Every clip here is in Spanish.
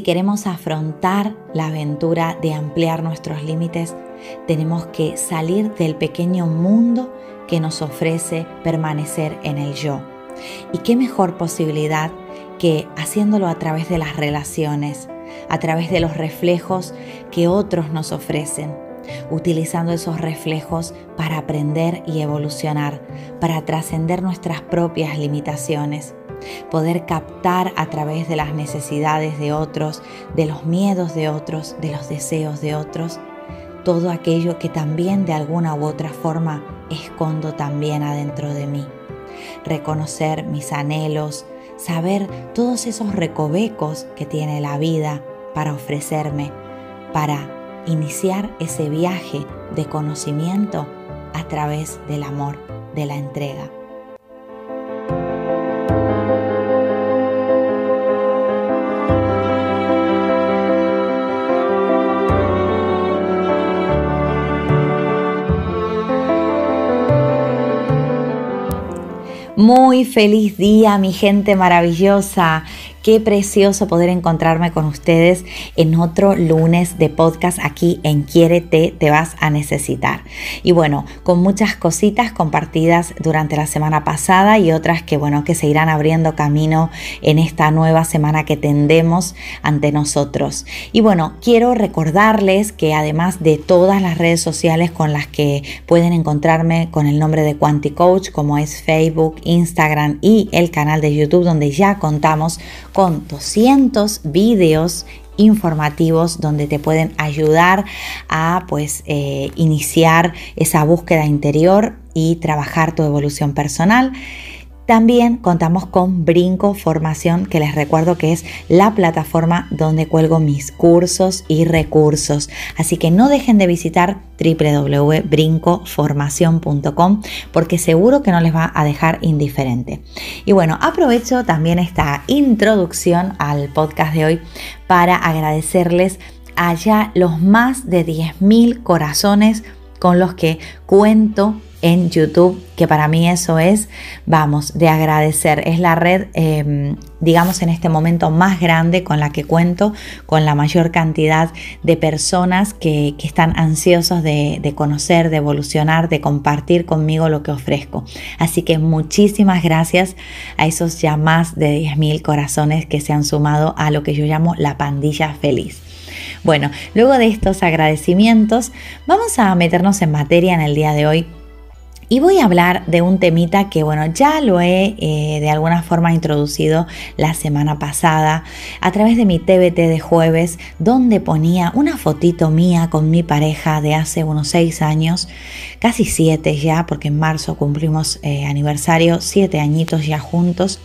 Si queremos afrontar la aventura de ampliar nuestros límites, tenemos que salir del pequeño mundo que nos ofrece permanecer en el yo. ¿Y qué mejor posibilidad que haciéndolo a través de las relaciones, a través de los reflejos que otros nos ofrecen? utilizando esos reflejos para aprender y evolucionar, para trascender nuestras propias limitaciones poder captar a través de las necesidades de otros, de los miedos de otros, de los deseos de otros, todo aquello que también de alguna u otra forma escondo también adentro de mí. Reconocer mis anhelos, saber todos esos recovecos que tiene la vida para ofrecerme, para iniciar ese viaje de conocimiento a través del amor, de la entrega. Muy feliz día, mi gente maravillosa. Qué precioso poder encontrarme con ustedes en otro lunes de podcast aquí en Quiérete, te vas a necesitar. Y bueno, con muchas cositas compartidas durante la semana pasada y otras que bueno, que se irán abriendo camino en esta nueva semana que tendemos ante nosotros. Y bueno, quiero recordarles que además de todas las redes sociales con las que pueden encontrarme con el nombre de Quanticoach, como es Facebook, Instagram y el canal de YouTube donde ya contamos con 200 vídeos informativos donde te pueden ayudar a pues eh, iniciar esa búsqueda interior y trabajar tu evolución personal. También contamos con Brinco Formación, que les recuerdo que es la plataforma donde cuelgo mis cursos y recursos. Así que no dejen de visitar www.brincoformación.com porque seguro que no les va a dejar indiferente. Y bueno, aprovecho también esta introducción al podcast de hoy para agradecerles allá los más de 10.000 corazones con los que cuento en YouTube, que para mí eso es, vamos, de agradecer. Es la red, em, digamos, en este momento más grande con la que cuento, con la mayor cantidad de personas que, están ansiosos de, de, conocer, de evolucionar, de compartir conmigo lo que ofrezco. Así que muchísimas gracias a esos ya más de 10.000 corazones que se han sumado a lo que yo llamo la pandilla feliz. Bueno, luego de estos agradecimientos, vamos a meternos en materia en el día de hoy y voy a hablar de un temita que, bueno, ya lo he eh, de alguna forma introducido la semana pasada a través de mi TBT de jueves, donde ponía una fotito mía con mi pareja de hace unos seis años, casi siete ya, porque en marzo cumplimos eh, aniversario, siete añitos ya juntos.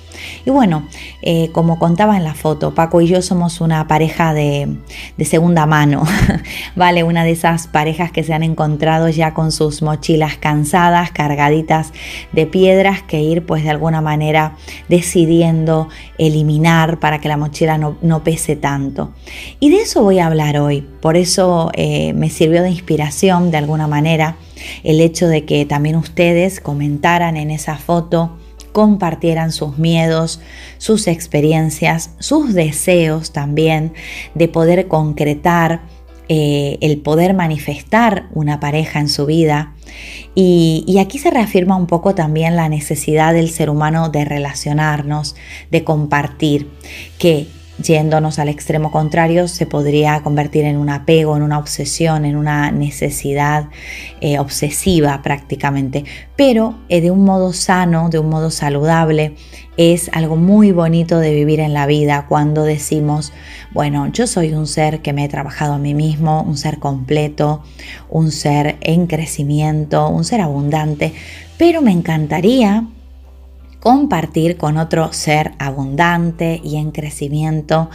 Y bueno, eh, como contaba en la foto, Paco y yo somos una pareja de, segunda mano, ¿vale? Una de esas parejas que se han encontrado ya con sus mochilas cansadas, cargaditas de piedras que ir pues de alguna manera decidiendo eliminar para que la mochila no, pese tanto. Y de eso voy a hablar hoy, por eso eh, me sirvió de inspiración de alguna manera el hecho de que también ustedes comentaran en esa foto compartieran sus miedos, sus experiencias, sus deseos también de poder concretar, eh, el poder manifestar una pareja en su vida. Y, aquí se reafirma un poco también la necesidad del ser humano de relacionarnos, de compartir, que yéndonos al extremo contrario se podría convertir en un apego, en una obsesión, en una necesidad eh, obsesiva prácticamente. Pero eh, de un modo sano, de un modo saludable, es algo muy bonito de vivir en la vida cuando decimos, bueno, yo soy un ser que me he trabajado a mí mismo, un ser completo, un ser en crecimiento, un ser abundante, pero me encantaría compartir con otro ser abundante y en crecimiento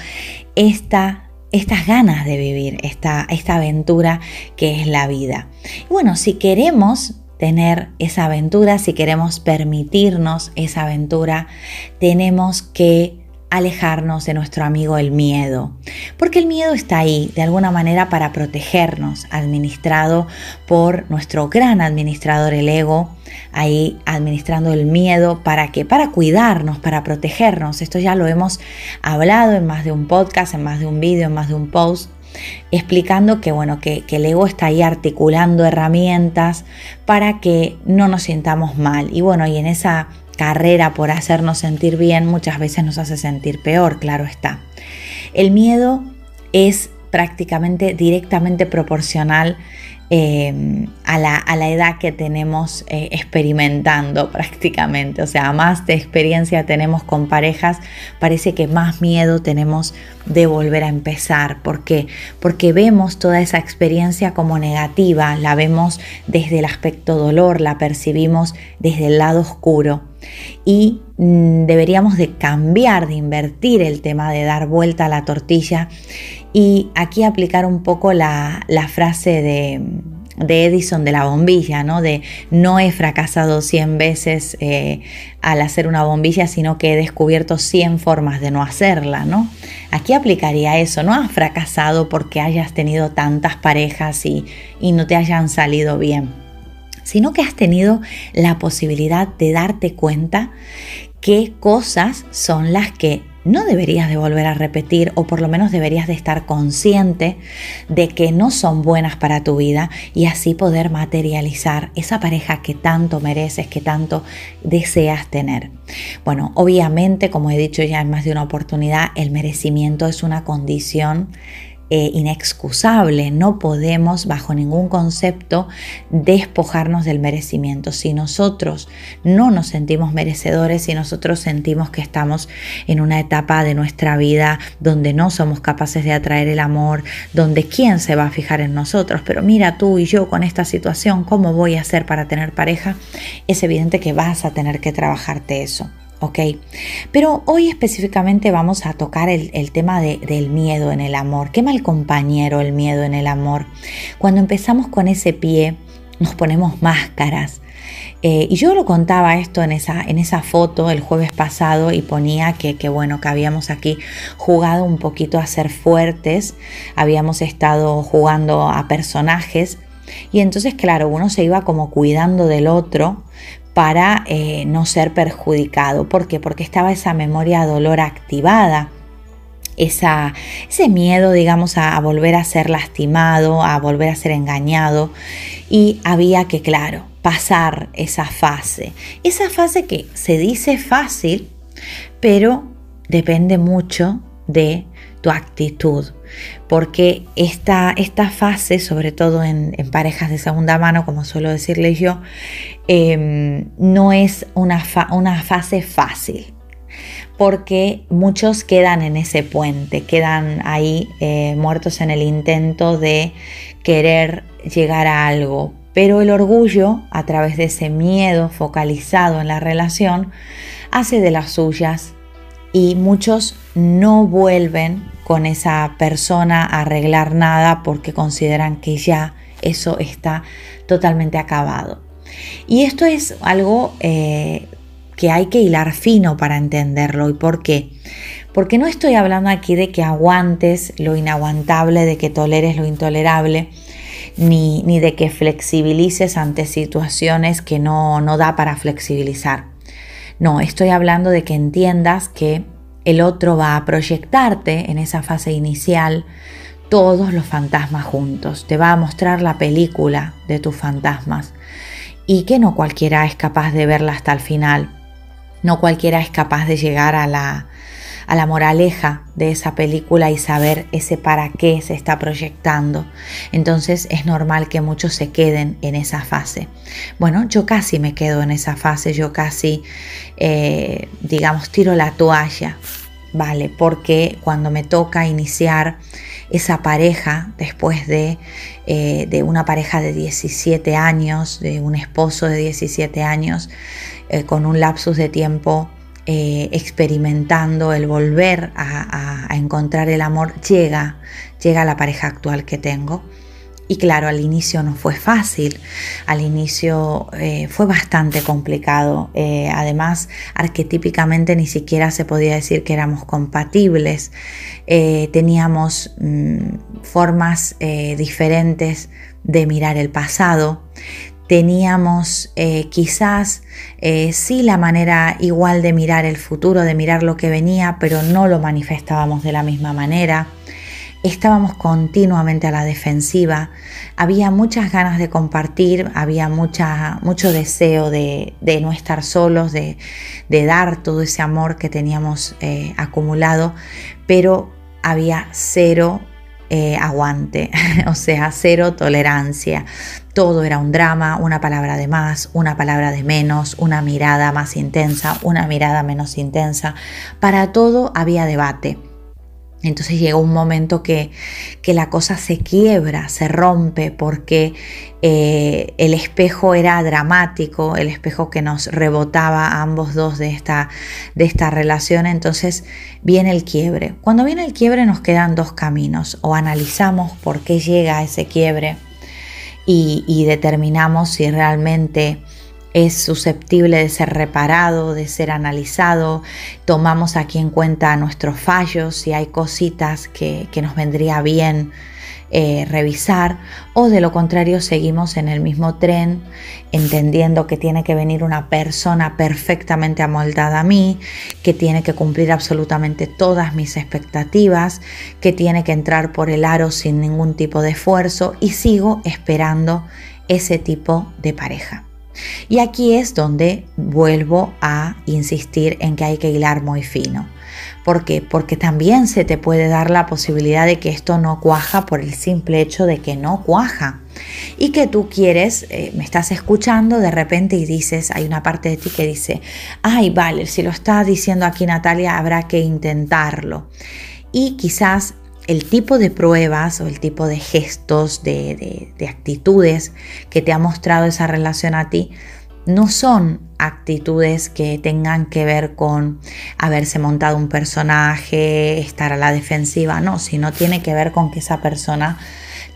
esta estas ganas de vivir, esta, esta aventura que es la vida. bueno, si queremos tener esa aventura, si queremos permitirnos esa aventura, tenemos que alejarnos de nuestro amigo el miedo, porque el miedo está ahí de alguna manera para protegernos, administrado por nuestro gran administrador el ego, ahí administrando el miedo para que para cuidarnos, para protegernos. Esto ya lo hemos hablado en más de un podcast, en más de un vídeo, en más de un post explicando que bueno que, que, el ego está ahí articulando herramientas para que no nos sintamos mal y bueno y en esa carrera por hacernos sentir bien muchas veces nos hace sentir peor, claro está. El miedo es prácticamente directamente proporcional eh, a, la, edad que tenemos eh, experimentando prácticamente. O sea, más de experiencia tenemos con parejas, parece que más miedo tenemos de volver a empezar. ¿Por qué? Porque vemos toda esa experiencia como negativa, la vemos desde el aspecto dolor, la percibimos desde el lado oscuro. Y mm, deberíamos de cambiar, de invertir el tema de dar vuelta a la tortilla y aquí aplicar un poco la, frase de, Edison de la bombilla, ¿no? De no he fracasado 100 veces eh, al hacer una bombilla, sino que he descubierto 100 formas de no hacerla, ¿no? Aquí aplicaría eso, no has fracasado porque hayas tenido tantas parejas y, y no te hayan salido bien, sino que has tenido la posibilidad de darte cuenta qué cosas son las que no deberías de volver a repetir o por lo menos deberías de estar consciente de que no son buenas para tu vida y así poder materializar esa pareja que tanto mereces, que tanto deseas tener. Bueno, obviamente, como he dicho ya en más de una oportunidad, el merecimiento es una condición eh, inexcusable. No podemos bajo ningún concepto despojarnos del merecimiento. Si nosotros no nos sentimos merecedores, si nosotros sentimos que estamos en una etapa de nuestra vida donde no somos capaces de atraer el amor, donde quién se va a fijar en nosotros, pero mira tú y yo con esta situación, ¿cómo voy a hacer para tener pareja? Es evidente que vas a tener que trabajarte eso. ¿Ok? Pero hoy específicamente vamos a tocar el, tema del miedo en el amor. Qué mal compañero el miedo en el amor. Cuando empezamos con ese pie, nos ponemos máscaras. Eh, y yo lo contaba esto en esa, en esa foto el jueves pasado y ponía que, que, bueno, que habíamos aquí jugado un poquito a ser fuertes, habíamos estado jugando a personajes y entonces, claro, uno se iba como cuidando del otro para eh, no ser perjudicado. ¿Por qué? Porque estaba esa memoria dolor activada. Esa, ese miedo, digamos, a, volver a ser lastimado, a volver a ser engañado. Y había que, claro, pasar esa fase. Esa fase que se dice fácil, pero depende mucho de tu actitud, porque esta, esta fase, sobre todo en, parejas de segunda mano, como suelo decirles yo, em, no es una, una fase fácil porque muchos quedan en ese puente, quedan ahí eh, muertos en el intento de querer llegar a algo. Pero el orgullo, a través de ese miedo focalizado en la relación, hace de las suyas y muchos no vuelven con esa persona a arreglar nada porque consideran que ya eso está totalmente acabado. Y esto es algo eh, que hay que hilar fino para entenderlo. ¿Y por qué? Porque no estoy hablando aquí de que aguantes lo inaguantable, de que toleres lo intolerable, ni, ni de que flexibilices ante situaciones que no, no da para flexibilizar. No, estoy hablando de que entiendas que el otro va a proyectarte en esa fase inicial todos los fantasmas juntos. Te va a mostrar la película de tus fantasmas. y que no cualquiera es capaz de verla hasta el final, no cualquiera es capaz de llegar a la, a la moraleja de esa película y saber ese para qué se está proyectando. Entonces es normal que muchos se queden en esa fase. Bueno, yo casi me quedo en esa fase, yo casi, eh, digamos, tiro la toalla, ¿vale? Porque cuando me toca iniciar esa pareja después de, eh, de, una pareja de 17 años, de un esposo de 17 años, eh, con un lapsus de tiempo eh, experimentando el volver a, encontrar el amor, llega, llega a la pareja actual que tengo. Y claro, al inicio no fue fácil, al inicio eh, fue bastante complicado. Eh, además, arquetípicamente ni siquiera se podía decir que éramos compatibles. teníamos mm, formas diferentes de mirar el pasado teníamos eh, quizás eh, sí la manera igual de mirar el futuro, de mirar lo que venía, pero no lo manifestábamos de la misma manera. Estábamos continuamente a la defensiva, había muchas ganas de compartir, había mucha, mucho deseo de, no estar solos, de, dar todo ese amor que teníamos eh, acumulado, pero había cero aguante, o sea, cero tolerancia. Todo era un drama, una palabra de más, una palabra de menos, una mirada más intensa, una mirada menos intensa. Para todo había debate. Entonces llegó un momento que, que, la cosa se quiebra, se rompe, porque eh, el espejo era dramático, el espejo que nos rebotaba a ambos dos de esta, de esta relación. Entonces viene el quiebre. Cuando viene el quiebre nos quedan dos caminos. O analizamos por qué llega ese quiebre y, determinamos si realmente es susceptible de ser reparado, de ser analizado, tomamos aquí en cuenta nuestros fallos, si hay cositas que, que nos vendría bien eh, revisar o de lo contrario seguimos en el mismo tren entendiendo que tiene que venir una persona perfectamente amoldada a mí, que tiene que cumplir absolutamente todas mis expectativas, que tiene que entrar por el aro sin ningún tipo de esfuerzo y sigo esperando ese tipo de pareja. Y aquí es donde vuelvo a insistir en que hay que hilar muy fino. ¿Por qué? Porque también se te puede dar la posibilidad de que esto no cuaja por el simple hecho de que no cuaja. Y que tú quieres, eh, me estás escuchando de repente y dices, hay una parte de ti que dice, ay, vale, si lo está diciendo aquí Natalia, habrá que intentarlo. Y quizás el tipo de pruebas o el tipo de gestos, de, de actitudes que te ha mostrado esa relación a ti, no son actitudes que tengan que ver con haberse montado un personaje, estar a la defensiva, no, sino tiene que ver con que esa persona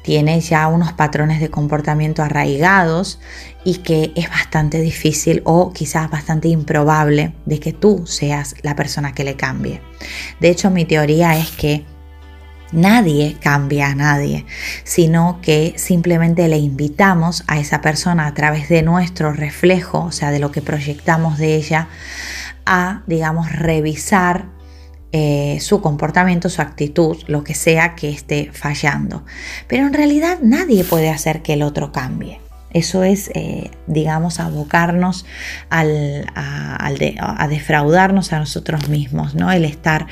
tiene ya unos patrones de comportamiento arraigados y que es bastante difícil o quizás bastante improbable de que tú seas la persona que le cambie. De hecho, mi teoría es que Nadie cambia a nadie, sino que simplemente le invitamos a esa persona a través de nuestro reflejo, o sea, de lo que proyectamos de ella, a, digamos, revisar eh, su comportamiento, su actitud, lo que sea que esté fallando. Pero en realidad nadie puede hacer que el otro cambie. Eso es, eh, digamos, abocarnos al, a, defraudarnos a nosotros mismos, ¿no? El estar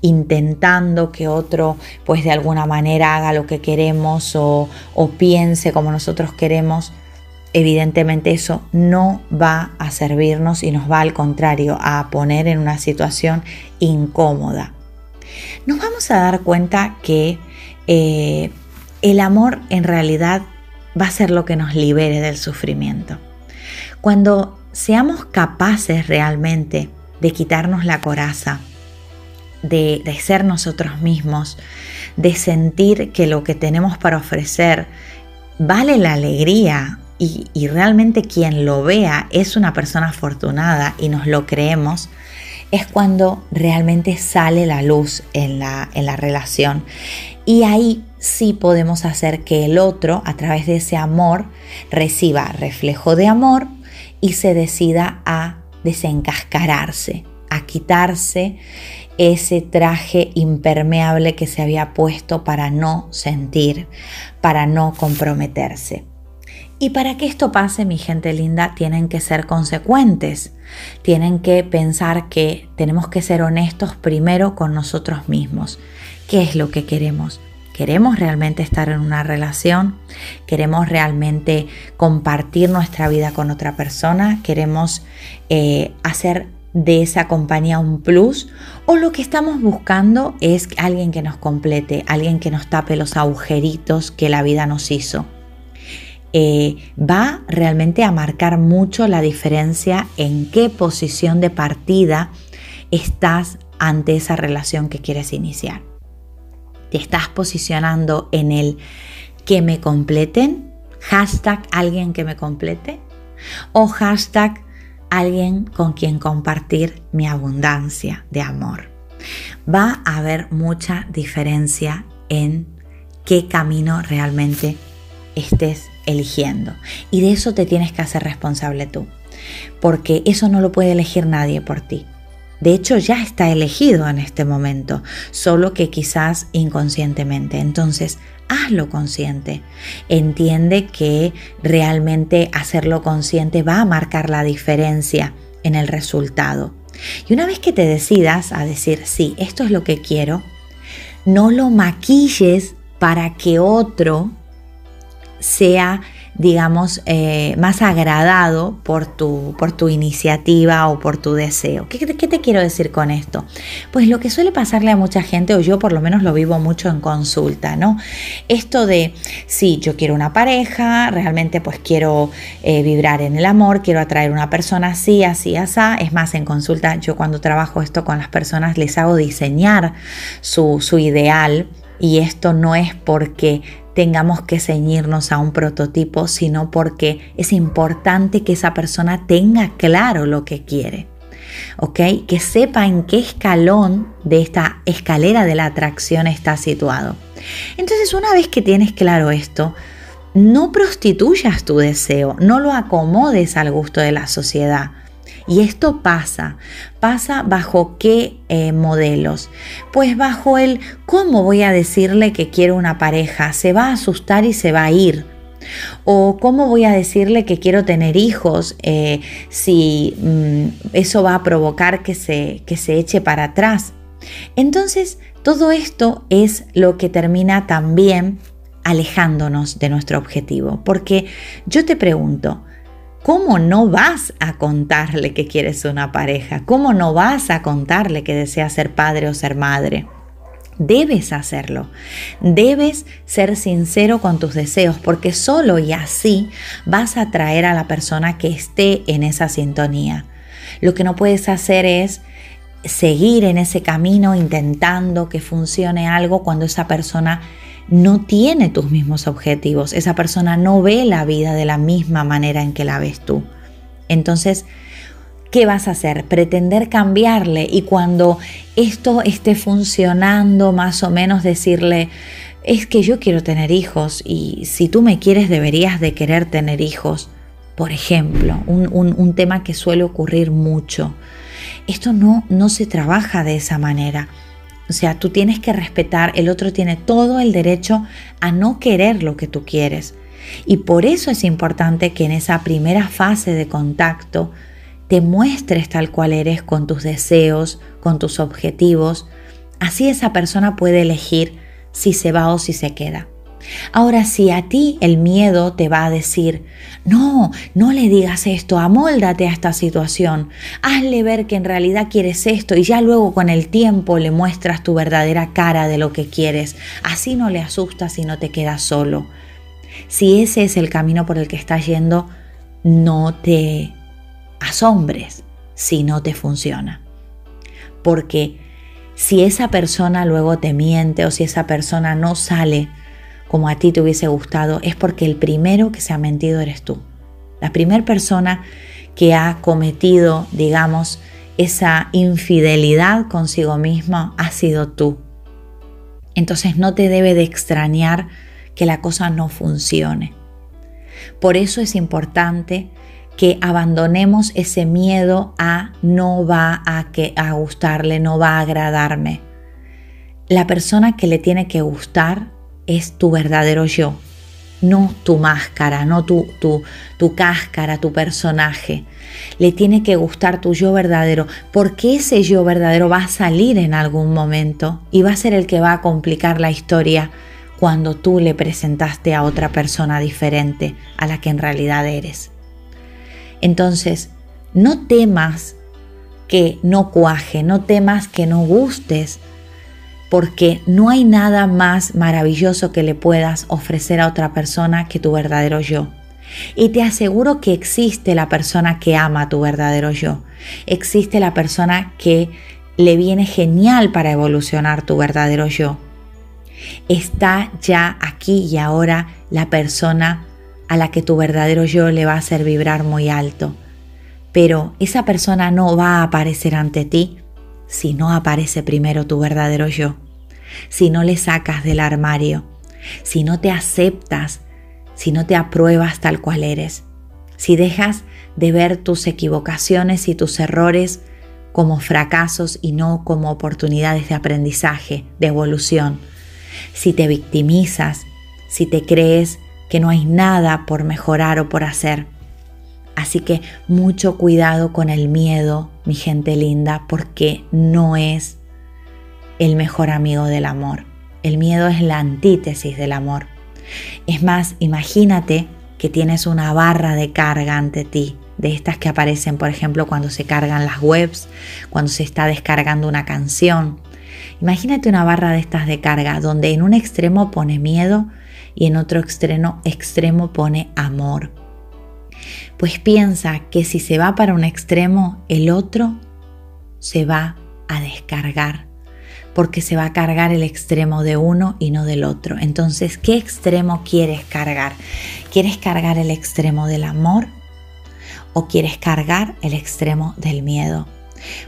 intentando que otro, pues de alguna manera haga lo que queremos o, o piense como nosotros queremos. Evidentemente eso no va a servirnos y nos va al contrario a poner en una situación incómoda. Nos vamos a dar cuenta que eh, el amor en realidad va a ser lo que nos libere del sufrimiento. Cuando seamos capaces realmente de quitarnos la coraza, de, ser nosotros mismos, de sentir que lo que tenemos para ofrecer vale la alegría y, realmente quien lo vea es una persona afortunada y nos lo creemos, es cuando realmente sale la luz en la, en la relación. Y ahí sí podemos hacer que el otro, a través de ese amor, reciba reflejo de amor y se decida a desencascararse, a quitarse ese traje impermeable que se había puesto para no sentir, para no comprometerse. Y para que esto pase, mi gente linda, tienen que ser consecuentes. Tienen que pensar que tenemos que ser honestos primero con nosotros mismos. ¿Qué es lo que queremos? ¿Queremos realmente estar en una relación? ¿Queremos realmente compartir nuestra vida con otra persona? ¿Queremos eh, hacer de esa compañía un plus? ¿O lo que estamos buscando es alguien que nos complete, alguien que nos tape los agujeritos que la vida nos hizo? Eh, va realmente a marcar mucho la diferencia en qué posición de partida estás ante esa relación que quieres iniciar te estás posicionando en el que me completen, hashtag alguien que me complete o hashtag alguien con quien compartir mi abundancia de amor. Va a haber mucha diferencia en qué camino realmente estés eligiendo. Y de eso te tienes que hacer responsable tú, porque eso no lo puede elegir nadie por ti. De hecho, ya está elegido en este momento, solo que quizás inconscientemente. Entonces, hazlo consciente. Entiende que realmente hacerlo consciente va a marcar la diferencia en el resultado. Y una vez que te decidas a decir, sí, esto es lo que quiero, no lo maquilles para que otro sea digamos, eh, más agradado por tu, por tu iniciativa o por tu deseo. ¿Qué, ¿Qué, te quiero decir con esto? Pues lo que suele pasarle a mucha gente, o yo por lo menos lo vivo mucho en consulta, ¿no? Esto de, sí, yo quiero una pareja, realmente pues quiero eh, vibrar en el amor, quiero atraer una persona así, así, así. Es más, en consulta, yo cuando trabajo esto con las personas les hago diseñar su, su ideal. Y esto no es porque tengamos que ceñirnos a un prototipo, sino porque es importante que esa persona tenga claro lo que quiere. ¿Ok? Que sepa en qué escalón de esta escalera de la atracción está situado. Entonces, una vez que tienes claro esto, no prostituyas tu deseo, no lo acomodes al gusto de la sociedad. Y esto pasa, pasa bajo qué eh, modelos? Pues bajo el cómo voy a decirle que quiero una pareja, se va a asustar y se va a ir. O cómo voy a decirle que quiero tener hijos eh, si mm, eso va a provocar que se, que se eche para atrás. Entonces, todo esto es lo que termina también alejándonos de nuestro objetivo. Porque yo te pregunto, ¿Cómo no vas a contarle que quieres una pareja? ¿Cómo no vas a contarle que deseas ser padre o ser madre? Debes hacerlo. Debes ser sincero con tus deseos porque solo y así vas a atraer a la persona que esté en esa sintonía. Lo que no puedes hacer es seguir en ese camino intentando que funcione algo cuando esa persona no tiene tus mismos objetivos, esa persona no ve la vida de la misma manera en que la ves tú. Entonces, ¿qué vas a hacer? Pretender cambiarle y cuando esto esté funcionando, más o menos decirle, es que yo quiero tener hijos y si tú me quieres deberías de querer tener hijos. Por ejemplo, un, un tema que suele ocurrir mucho. Esto no, no se trabaja de esa manera. O sea, tú tienes que respetar, el otro tiene todo el derecho a no querer lo que tú quieres. Y por eso es importante que en esa primera fase de contacto te muestres tal cual eres con tus deseos, con tus objetivos. Así esa persona puede elegir si se va o si se queda. Ahora, si a ti el miedo te va a decir, no, no le digas esto, amóldate a esta situación, hazle ver que en realidad quieres esto y ya luego con el tiempo le muestras tu verdadera cara de lo que quieres, así no le asustas y no te quedas solo. Si ese es el camino por el que estás yendo, no te asombres si no te funciona. Porque si esa persona luego te miente o si esa persona no sale como a ti te hubiese gustado, es porque el primero que se ha mentido eres tú. La primera persona que ha cometido, digamos, esa infidelidad consigo misma ha sido tú. Entonces no te debe de extrañar que la cosa no funcione. Por eso es importante que abandonemos ese miedo a no va a, que, a gustarle, no va a agradarme. La persona que le tiene que gustar es tu verdadero yo, no tu máscara, no tu, tu, tu cáscara, tu personaje. Le tiene que gustar tu yo verdadero, porque ese yo verdadero va a salir en algún momento y va a ser el que va a complicar la historia cuando tú le presentaste a otra persona diferente a la que en realidad eres. Entonces, no temas que no cuaje, no temas que no gustes, porque no hay nada más maravilloso que le puedas ofrecer a otra persona que tu verdadero yo. Y te aseguro que existe la persona que ama a tu verdadero yo. Existe la persona que le viene genial para evolucionar tu verdadero yo. Está ya aquí y ahora la persona a la que tu verdadero yo le va a hacer vibrar muy alto. Pero esa persona no va a aparecer ante ti si no aparece primero tu verdadero yo, si no le sacas del armario, si no te aceptas, si no te apruebas tal cual eres, si dejas de ver tus equivocaciones y tus errores como fracasos y no como oportunidades de aprendizaje, de evolución, si te victimizas, si te crees que no hay nada por mejorar o por hacer. Así que mucho cuidado con el miedo, mi gente linda, porque no es el mejor amigo del amor. El miedo es la antítesis del amor. Es más, imagínate que tienes una barra de carga ante ti, de estas que aparecen, por ejemplo, cuando se cargan las webs, cuando se está descargando una canción. Imagínate una barra de estas de carga donde en un extremo pone miedo y en otro extremo, extremo pone amor. Pues piensa que si se va para un extremo, el otro se va a descargar, porque se va a cargar el extremo de uno y no del otro. Entonces, ¿qué extremo quieres cargar? ¿Quieres cargar el extremo del amor o quieres cargar el extremo del miedo?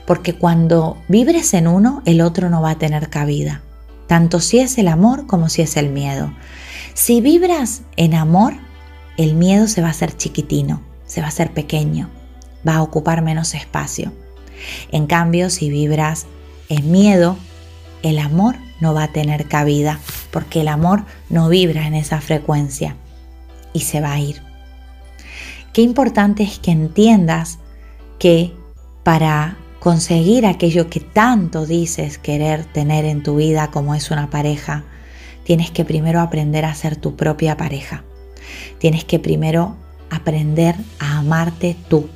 Porque cuando vibres en uno, el otro no va a tener cabida, tanto si es el amor como si es el miedo. Si vibras en amor, el miedo se va a hacer chiquitino, se va a hacer pequeño, va a ocupar menos espacio. En cambio, si vibras en miedo, el amor no va a tener cabida, porque el amor no vibra en esa frecuencia y se va a ir. Qué importante es que entiendas que para conseguir aquello que tanto dices querer tener en tu vida como es una pareja, tienes que primero aprender a ser tu propia pareja. Tienes que primero aprender a amarte tú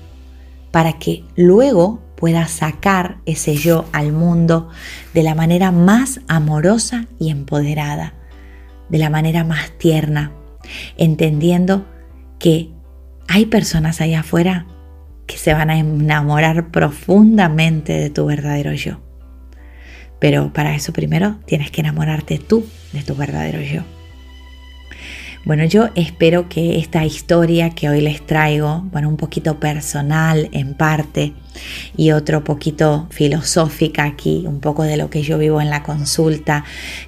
para que luego puedas sacar ese yo al mundo de la manera más amorosa y empoderada, de la manera más tierna, entendiendo que hay personas allá afuera que se van a enamorar profundamente de tu verdadero yo. Pero para eso primero tienes que enamorarte tú de tu verdadero yo. Bueno, yo espero que esta historia que hoy les traigo, bueno, un poquito personal en parte y otro poquito filosófica aquí, un poco de lo que yo vivo en la consulta,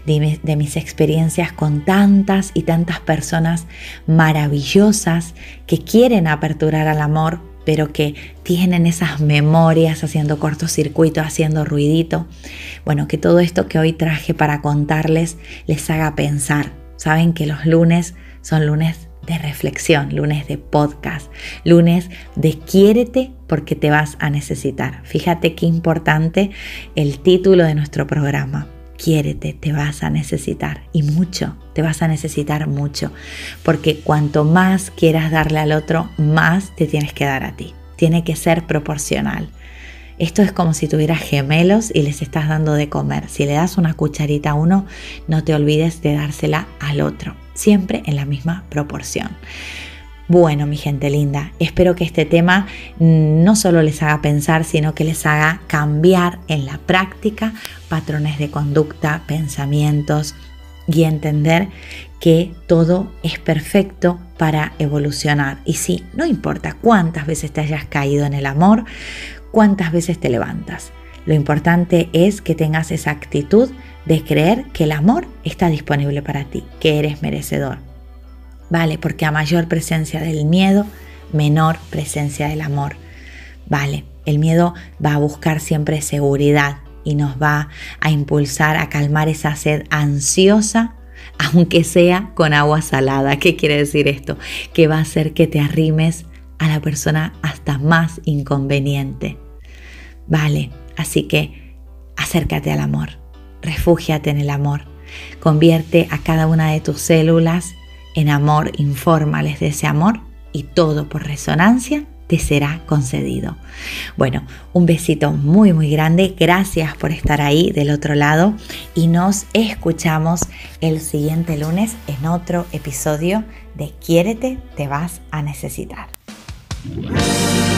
de, de mis experiencias con tantas y tantas personas maravillosas que quieren aperturar al amor, pero que tienen esas memorias haciendo cortocircuito, haciendo ruidito. Bueno, que todo esto que hoy traje para contarles les haga pensar. Saben que los lunes son lunes de reflexión, lunes de podcast, lunes de quiérete porque te vas a necesitar. Fíjate qué importante el título de nuestro programa. Quiérete, te vas a necesitar y mucho, te vas a necesitar mucho, porque cuanto más quieras darle al otro, más te tienes que dar a ti. Tiene que ser proporcional. Esto es como si tuvieras gemelos y les estás dando de comer. Si le das una cucharita a uno, no te olvides de dársela al otro siempre en la misma proporción. Bueno, mi gente linda, espero que este tema no solo les haga pensar, sino que les haga cambiar en la práctica patrones de conducta, pensamientos y entender que todo es perfecto para evolucionar. Y sí, no importa cuántas veces te hayas caído en el amor, cuántas veces te levantas. Lo importante es que tengas esa actitud de creer que el amor está disponible para ti, que eres merecedor. Vale, porque a mayor presencia del miedo, menor presencia del amor. Vale, el miedo va a buscar siempre seguridad y nos va a impulsar a calmar esa sed ansiosa aunque sea con agua salada. ¿Qué quiere decir esto? Que va a hacer que te arrimes a la persona hasta más inconveniente. Vale, así que acércate al amor, refúgiate en el amor, convierte a cada una de tus células en amor, infórmales de ese amor y todo por resonancia te será concedido. Bueno, un besito muy muy grande, gracias por estar ahí del otro lado y nos escuchamos el siguiente lunes en otro episodio de Quiérete, te vas a necesitar. Thank you.